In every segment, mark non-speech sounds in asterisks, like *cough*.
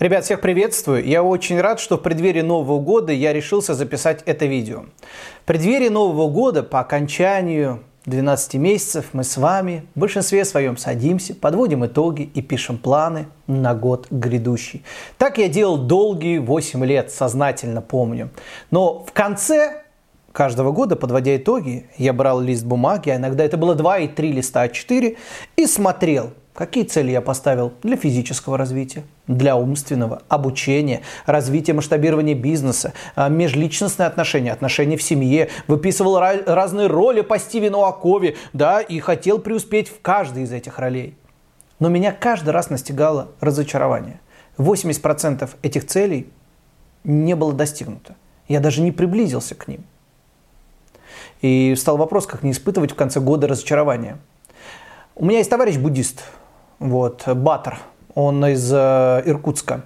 Ребят, всех приветствую. Я очень рад, что в преддверии Нового года я решился записать это видео. В преддверии Нового года, по окончанию 12 месяцев, мы с вами в большинстве своем садимся, подводим итоги и пишем планы на год грядущий. Так я делал долгие 8 лет, сознательно помню. Но в конце каждого года, подводя итоги, я брал лист бумаги, а иногда это было 2 и 3 листа А4, и смотрел – Какие цели я поставил для физического развития, для умственного, обучения, развития масштабирования бизнеса, а, межличностные отношения, отношения в семье, выписывал разные роли по Стивену Акове, да, и хотел преуспеть в каждой из этих ролей. Но меня каждый раз настигало разочарование. 80% этих целей не было достигнуто. Я даже не приблизился к ним. И встал вопрос, как не испытывать в конце года разочарования. У меня есть товарищ буддист, вот, Батр, он из э, Иркутска.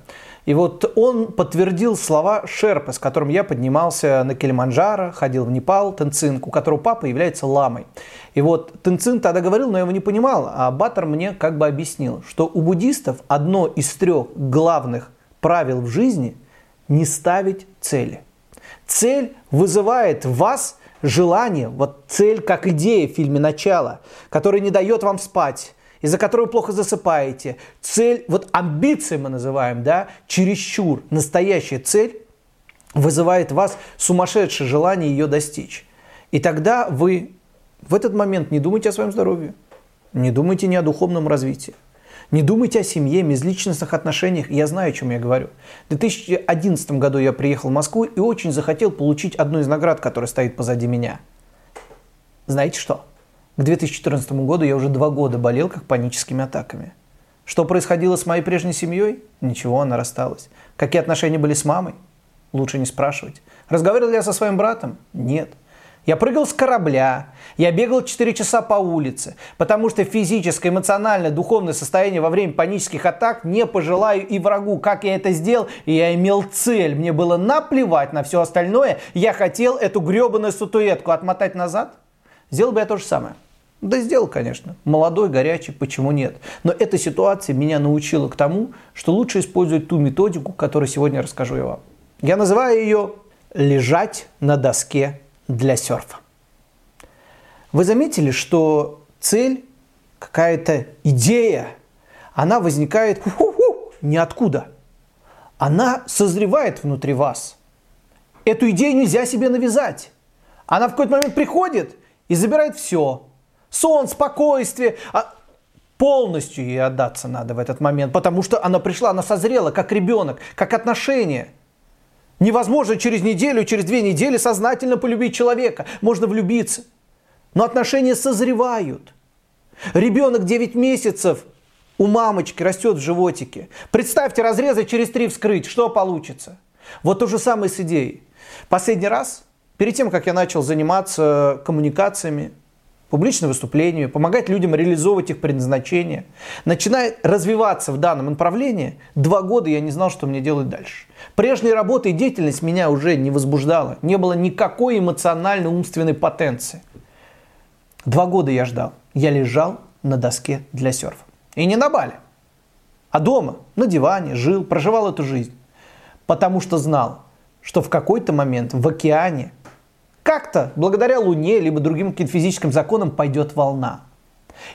И вот он подтвердил слова Шерпы, с которым я поднимался на Килиманджаро, ходил в Непал, Тенцин, у которого папа является ламой. И вот Тенцин тогда говорил, но я его не понимал, а Батор мне как бы объяснил, что у буддистов одно из трех главных правил в жизни – не ставить цели. Цель вызывает в вас желание, вот цель как идея в фильме «Начало», которая не дает вам спать, из-за которой вы плохо засыпаете. Цель, вот амбиции мы называем, да, чересчур. Настоящая цель вызывает в вас сумасшедшее желание ее достичь. И тогда вы в этот момент не думайте о своем здоровье, не думайте ни о духовном развитии, не думайте о семье, межличностных отношениях. Я знаю, о чем я говорю. В 2011 году я приехал в Москву и очень захотел получить одну из наград, которая стоит позади меня. Знаете что? К 2014 году я уже два года болел как паническими атаками. Что происходило с моей прежней семьей? Ничего, она рассталась. Какие отношения были с мамой? Лучше не спрашивать. Разговаривал я со своим братом? Нет. Я прыгал с корабля, я бегал 4 часа по улице, потому что физическое, эмоциональное, духовное состояние во время панических атак не пожелаю и врагу. Как я это сделал? Я имел цель. Мне было наплевать на все остальное. Я хотел эту гребаную статуэтку отмотать назад. Сделал бы я то же самое. Да сделал, конечно. Молодой, горячий, почему нет? Но эта ситуация меня научила к тому, что лучше использовать ту методику, которую сегодня расскажу я вам. Я называю ее «лежать на доске для серфа». Вы заметили, что цель, какая-то идея, она возникает ниоткуда. Она созревает внутри вас. Эту идею нельзя себе навязать. Она в какой-то момент приходит и забирает все – сон, спокойствие. А полностью ей отдаться надо в этот момент, потому что она пришла, она созрела, как ребенок, как отношение. Невозможно через неделю, через две недели сознательно полюбить человека. Можно влюбиться. Но отношения созревают. Ребенок 9 месяцев у мамочки растет в животике. Представьте, разрезать через три вскрыть, что получится? Вот то же самое с идеей. Последний раз, перед тем, как я начал заниматься коммуникациями, публичное выступление, помогать людям реализовывать их предназначение. Начиная развиваться в данном направлении, два года я не знал, что мне делать дальше. Прежняя работа и деятельность меня уже не возбуждала. Не было никакой эмоциональной умственной потенции. Два года я ждал. Я лежал на доске для серфа. И не на Бали, а дома, на диване, жил, проживал эту жизнь. Потому что знал, что в какой-то момент в океане как-то, благодаря Луне, либо другим каким-то физическим законам, пойдет волна.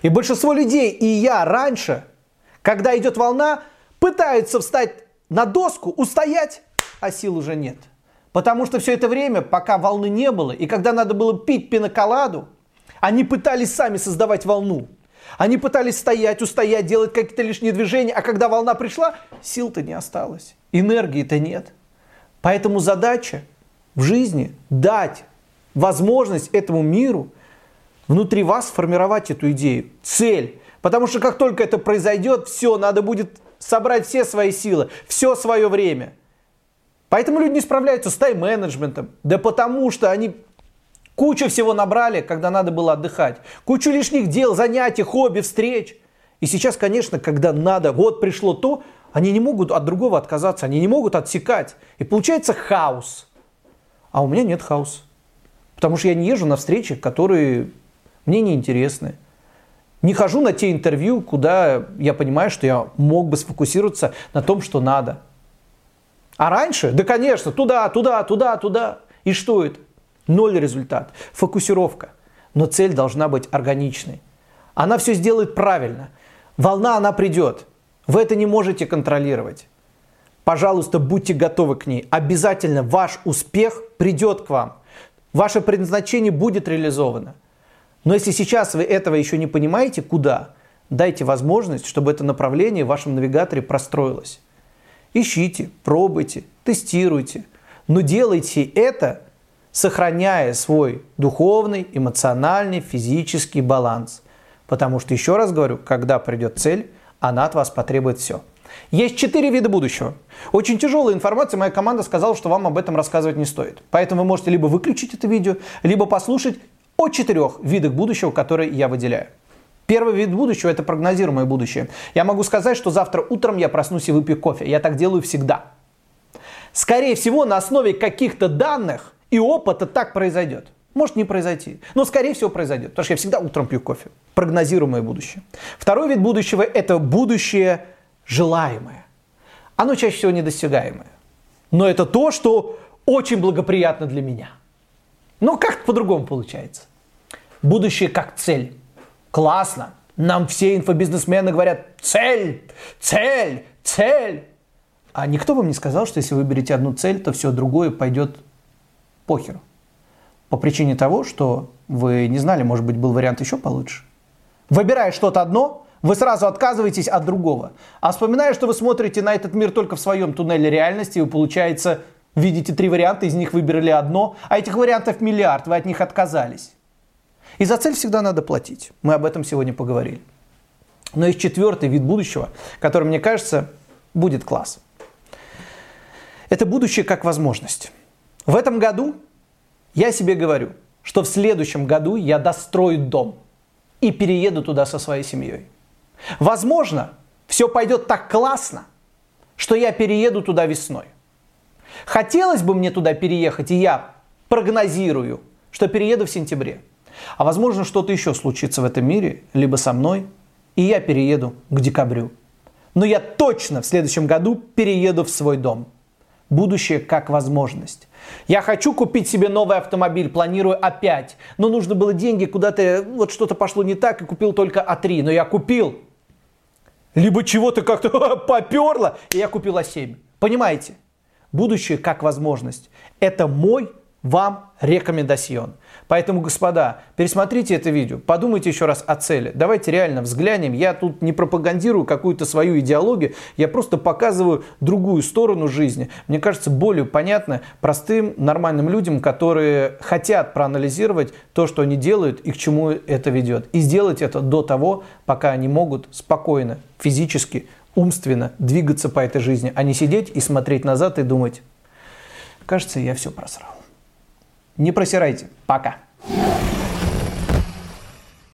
И большинство людей, и я раньше, когда идет волна, пытаются встать на доску, устоять, а сил уже нет. Потому что все это время, пока волны не было, и когда надо было пить пиноколаду, они пытались сами создавать волну. Они пытались стоять, устоять, делать какие-то лишние движения, а когда волна пришла, сил-то не осталось, энергии-то нет. Поэтому задача в жизни дать возможность этому миру внутри вас сформировать эту идею, цель. Потому что как только это произойдет, все, надо будет собрать все свои силы, все свое время. Поэтому люди не справляются с тайм-менеджментом. Да потому что они кучу всего набрали, когда надо было отдыхать. Кучу лишних дел, занятий, хобби, встреч. И сейчас, конечно, когда надо, вот пришло то, они не могут от другого отказаться, они не могут отсекать. И получается хаос. А у меня нет хаоса. Потому что я не езжу на встречи, которые мне не интересны. Не хожу на те интервью, куда я понимаю, что я мог бы сфокусироваться на том, что надо. А раньше, да конечно, туда, туда, туда, туда. И что это? Ноль результат. Фокусировка. Но цель должна быть органичной. Она все сделает правильно. Волна, она придет. Вы это не можете контролировать. Пожалуйста, будьте готовы к ней. Обязательно ваш успех придет к вам. Ваше предназначение будет реализовано. Но если сейчас вы этого еще не понимаете, куда, дайте возможность, чтобы это направление в вашем навигаторе простроилось. Ищите, пробуйте, тестируйте. Но делайте это, сохраняя свой духовный, эмоциональный, физический баланс. Потому что, еще раз говорю, когда придет цель, она от вас потребует все. Есть четыре вида будущего. Очень тяжелая информация, моя команда сказала, что вам об этом рассказывать не стоит. Поэтому вы можете либо выключить это видео, либо послушать о четырех видах будущего, которые я выделяю. Первый вид будущего – это прогнозируемое будущее. Я могу сказать, что завтра утром я проснусь и выпью кофе. Я так делаю всегда. Скорее всего, на основе каких-то данных и опыта так произойдет. Может не произойти, но скорее всего произойдет, потому что я всегда утром пью кофе. Прогнозируемое будущее. Второй вид будущего – это будущее желаемое. Оно чаще всего недостигаемое. Но это то, что очень благоприятно для меня. Но как по-другому получается. Будущее как цель. Классно. Нам все инфобизнесмены говорят цель, цель, цель. А никто вам не сказал, что если вы берете одну цель, то все другое пойдет похеру. По причине того, что вы не знали, может быть, был вариант еще получше. Выбирая что-то одно, вы сразу отказываетесь от другого. А вспоминая, что вы смотрите на этот мир только в своем туннеле реальности, вы, получается, видите три варианта, из них выбрали одно, а этих вариантов миллиард, вы от них отказались. И за цель всегда надо платить. Мы об этом сегодня поговорили. Но есть четвертый вид будущего, который, мне кажется, будет класс. Это будущее как возможность. В этом году я себе говорю, что в следующем году я дострою дом и перееду туда со своей семьей. Возможно, все пойдет так классно, что я перееду туда весной. Хотелось бы мне туда переехать, и я прогнозирую, что перееду в сентябре. А возможно, что-то еще случится в этом мире, либо со мной, и я перееду к декабрю. Но я точно в следующем году перееду в свой дом. Будущее как возможность. Я хочу купить себе новый автомобиль, планирую опять. Но нужно было деньги, куда-то вот что-то пошло не так и купил только А3. Но я купил. Либо чего-то как-то *laughs* поперло, и я купил А7. Понимаете? Будущее как возможность. Это мой вам рекомендацион. Поэтому, господа, пересмотрите это видео, подумайте еще раз о цели. Давайте реально взглянем. Я тут не пропагандирую какую-то свою идеологию, я просто показываю другую сторону жизни. Мне кажется, более понятно простым, нормальным людям, которые хотят проанализировать то, что они делают и к чему это ведет. И сделать это до того, пока они могут спокойно, физически, умственно двигаться по этой жизни, а не сидеть и смотреть назад и думать, кажется, я все просрал. Не просирайте. Пока.